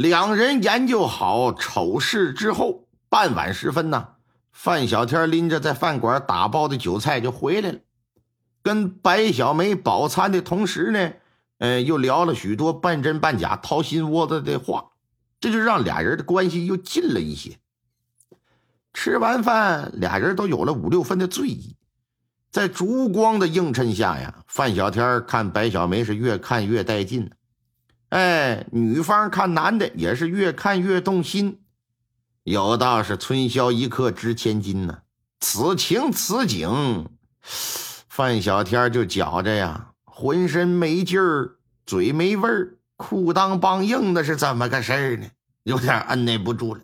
两人研究好丑事之后，傍晚时分呢，范小天拎着在饭馆打包的酒菜就回来了，跟白小梅饱餐的同时呢，呃，又聊了许多半真半假、掏心窝子的话，这就让俩人的关系又近了一些。吃完饭，俩人都有了五六分的醉意，在烛光的映衬下呀，范小天看白小梅是越看越带劲。哎，女方看男的也是越看越动心，有道是“春宵一刻值千金”呢。此情此景，范小天就觉着呀，浑身没劲儿，嘴没味儿，裤裆梆硬的是怎么个事儿呢？有点按耐不住了，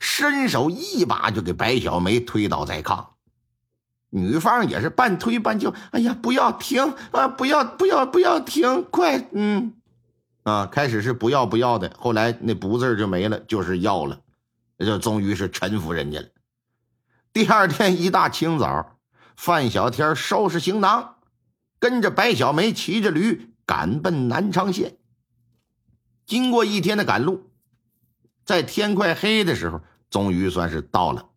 伸手一把就给白小梅推倒在炕。女方也是半推半就：“哎呀，不要停啊！不要不要不要停！快，嗯。”啊，开始是不要不要的，后来那不字就没了，就是要了，就终于是臣服人家了。第二天一大清早，范小天收拾行囊，跟着白小梅骑着驴赶奔南昌县。经过一天的赶路，在天快黑的时候，终于算是到了。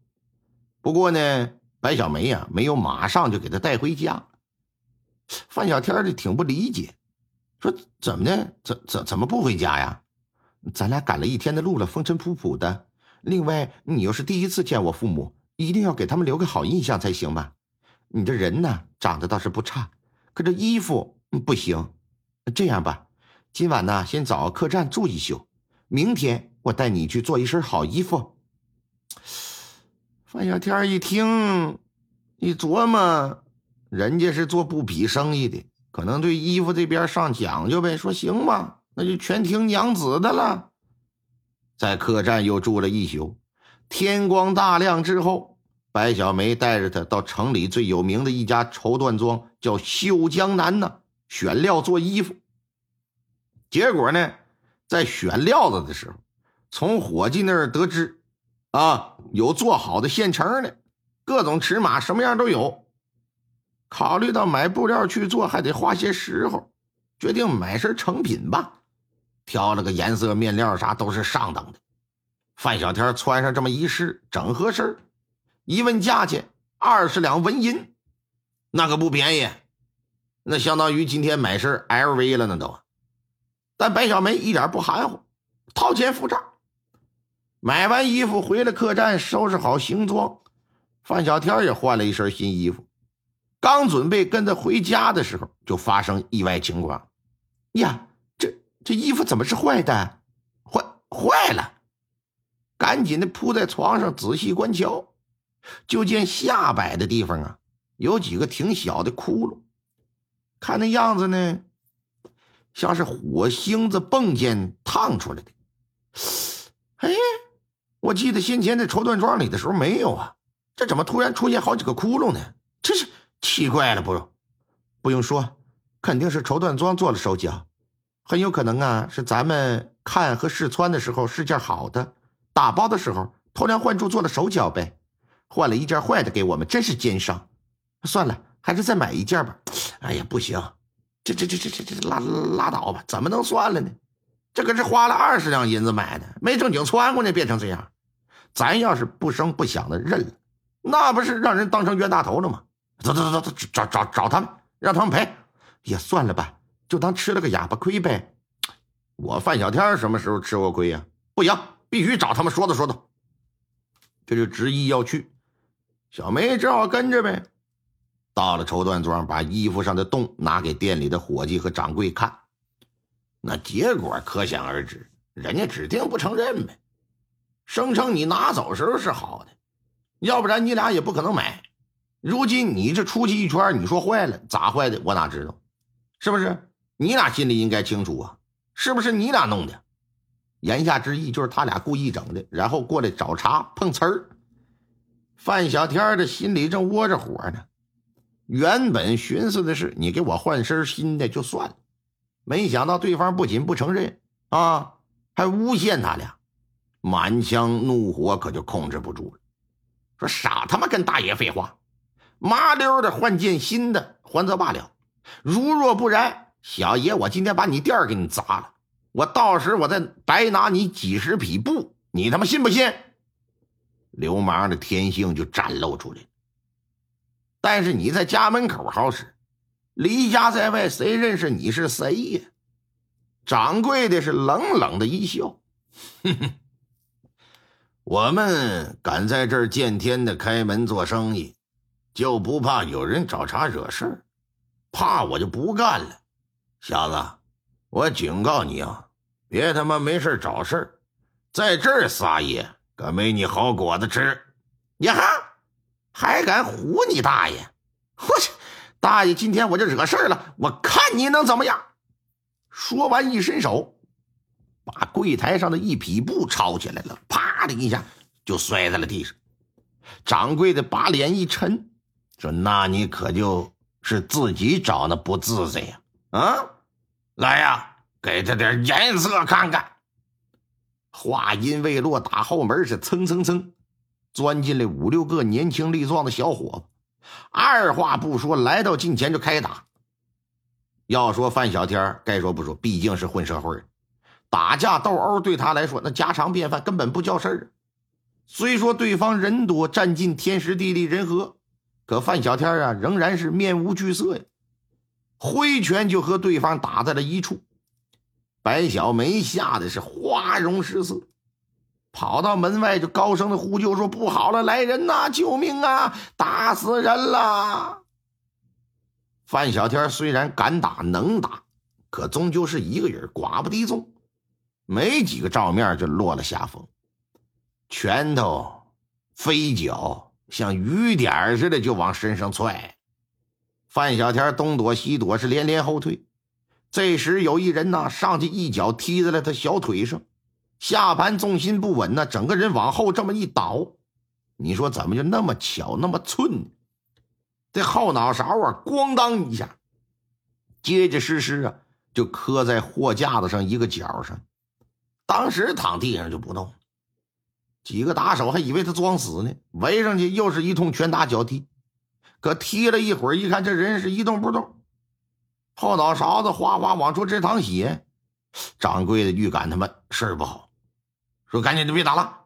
不过呢，白小梅呀，没有马上就给他带回家。范小天就挺不理解。说怎么的？怎怎怎么不回家呀？咱俩赶了一天的路了，风尘仆仆的。另外，你又是第一次见我父母，一定要给他们留个好印象才行吧？你这人呢，长得倒是不差，可这衣服不行。这样吧，今晚呢，先找个客栈住一宿，明天我带你去做一身好衣服。范小天一听，一琢磨，人家是做布匹生意的。可能对衣服这边上讲究呗，说行吧，那就全听娘子的了。在客栈又住了一宿，天光大亮之后，白小梅带着他到城里最有名的一家绸缎庄，叫绣江南呢，选料做衣服。结果呢，在选料子的时候，从伙计那儿得知，啊，有做好的现成的，各种尺码，什么样都有。考虑到买布料去做还得花些时候，决定买身成品吧。挑了个颜色、面料啥都是上等的。范小天穿上这么一试，整合身一问价钱，二十两纹银，那可不便宜，那相当于今天买身 LV 了，那都。但白小梅一点不含糊，掏钱付账。买完衣服回了客栈，收拾好行装，范小天也换了一身新衣服。刚准备跟他回家的时候，就发生意外情况。呀，这这衣服怎么是坏的？坏坏了！赶紧的铺在床上仔细观瞧，就见下摆的地方啊，有几个挺小的窟窿。看那样子呢，像是火星子迸溅烫出来的。哎，我记得先前在绸缎庄里的时候没有啊，这怎么突然出现好几个窟窿呢？奇怪了，不，不用说，肯定是绸缎庄做了手脚，很有可能啊，是咱们看和试穿的时候是件好的，打包的时候偷梁换柱做了手脚呗，换了一件坏的给我们，真是奸商。算了，还是再买一件吧。哎呀，不行，这这这这这这拉拉倒吧，怎么能算了呢？这可是花了二十两银子买的，没正经穿过呢，变成这样，咱要是不声不响的认了，那不是让人当成冤大头了吗？走走走走，找找找他们，让他们赔。也算了吧，就当吃了个哑巴亏呗。我范小天什么时候吃过亏呀？不行，必须找他们说道说道。这就执意要去，小梅只好跟着呗。到了绸缎庄，把衣服上的洞拿给店里的伙计和掌柜看，那结果可想而知，人家指定不承认呗，声称你拿走时候是好的，要不然你俩也不可能买。如今你这出去一圈，你说坏了咋坏的？我哪知道？是不是？你俩心里应该清楚啊？是不是你俩弄的？言下之意就是他俩故意整的，然后过来找茬碰瓷儿。范小天的心里正窝着火呢，原本寻思的是你给我换身新的就算了，没想到对方不仅不承认啊，还诬陷他俩，满腔怒火可就控制不住了，说傻他妈跟大爷废话，麻溜的换件新的还则罢了，如若不然，小爷我今天把你店给你砸了。我到时我再白拿你几十匹布，你他妈信不信？流氓的天性就展露出来。但是你在家门口好使，离家在外，谁认识你是谁呀？掌柜的是冷冷的一笑，哼哼，我们敢在这儿见天的开门做生意，就不怕有人找茬惹事儿？怕我就不干了，小子。我警告你啊，别他妈没事找事儿，在这儿撒野，可没你好果子吃！呀哈，还敢唬你大爷！我去，大爷，今天我就惹事儿了，我看你能怎么样！说完，一伸手，把柜台上的一匹布抄起来了，啪的一下就摔在了地上。掌柜的把脸一沉，说：“那你可就是自己找那不自在呀？啊？”来呀，给他点颜色看看。话音未落，打后门是蹭蹭蹭钻进来五六个年轻力壮的小伙子，二话不说来到近前就开打。要说范小天，该说不说，毕竟是混社会，打架斗殴对他来说那家常便饭，根本不叫事儿。虽说对方人多占尽天时地利人和，可范小天啊仍然是面无惧色呀。挥拳就和对方打在了一处，白小梅吓得是花容失色，跑到门外就高声的呼救说：“不好了，来人呐！救命啊！打死人了！”范小天虽然敢打能打，可终究是一个人，寡不敌众，没几个照面就落了下风，拳头、飞脚像雨点似的就往身上踹。范小天东躲西躲，是连连后退。这时有一人呢，上去一脚踢在了他小腿上，下盘重心不稳呢，整个人往后这么一倒。你说怎么就那么巧，那么寸？这后脑勺啊，咣当一下，结结实实啊，就磕在货架子上一个角上，当时躺地上就不动。几个打手还以为他装死呢，围上去又是一通拳打脚踢。可踢了一会儿，一看这人是一动不动，后脑勺子哗哗往出直淌血。掌柜的预感他们事儿不好，说赶紧就别打了。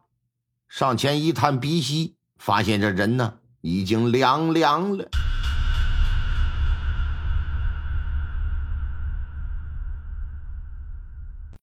上前一探鼻息，发现这人呢已经凉凉了。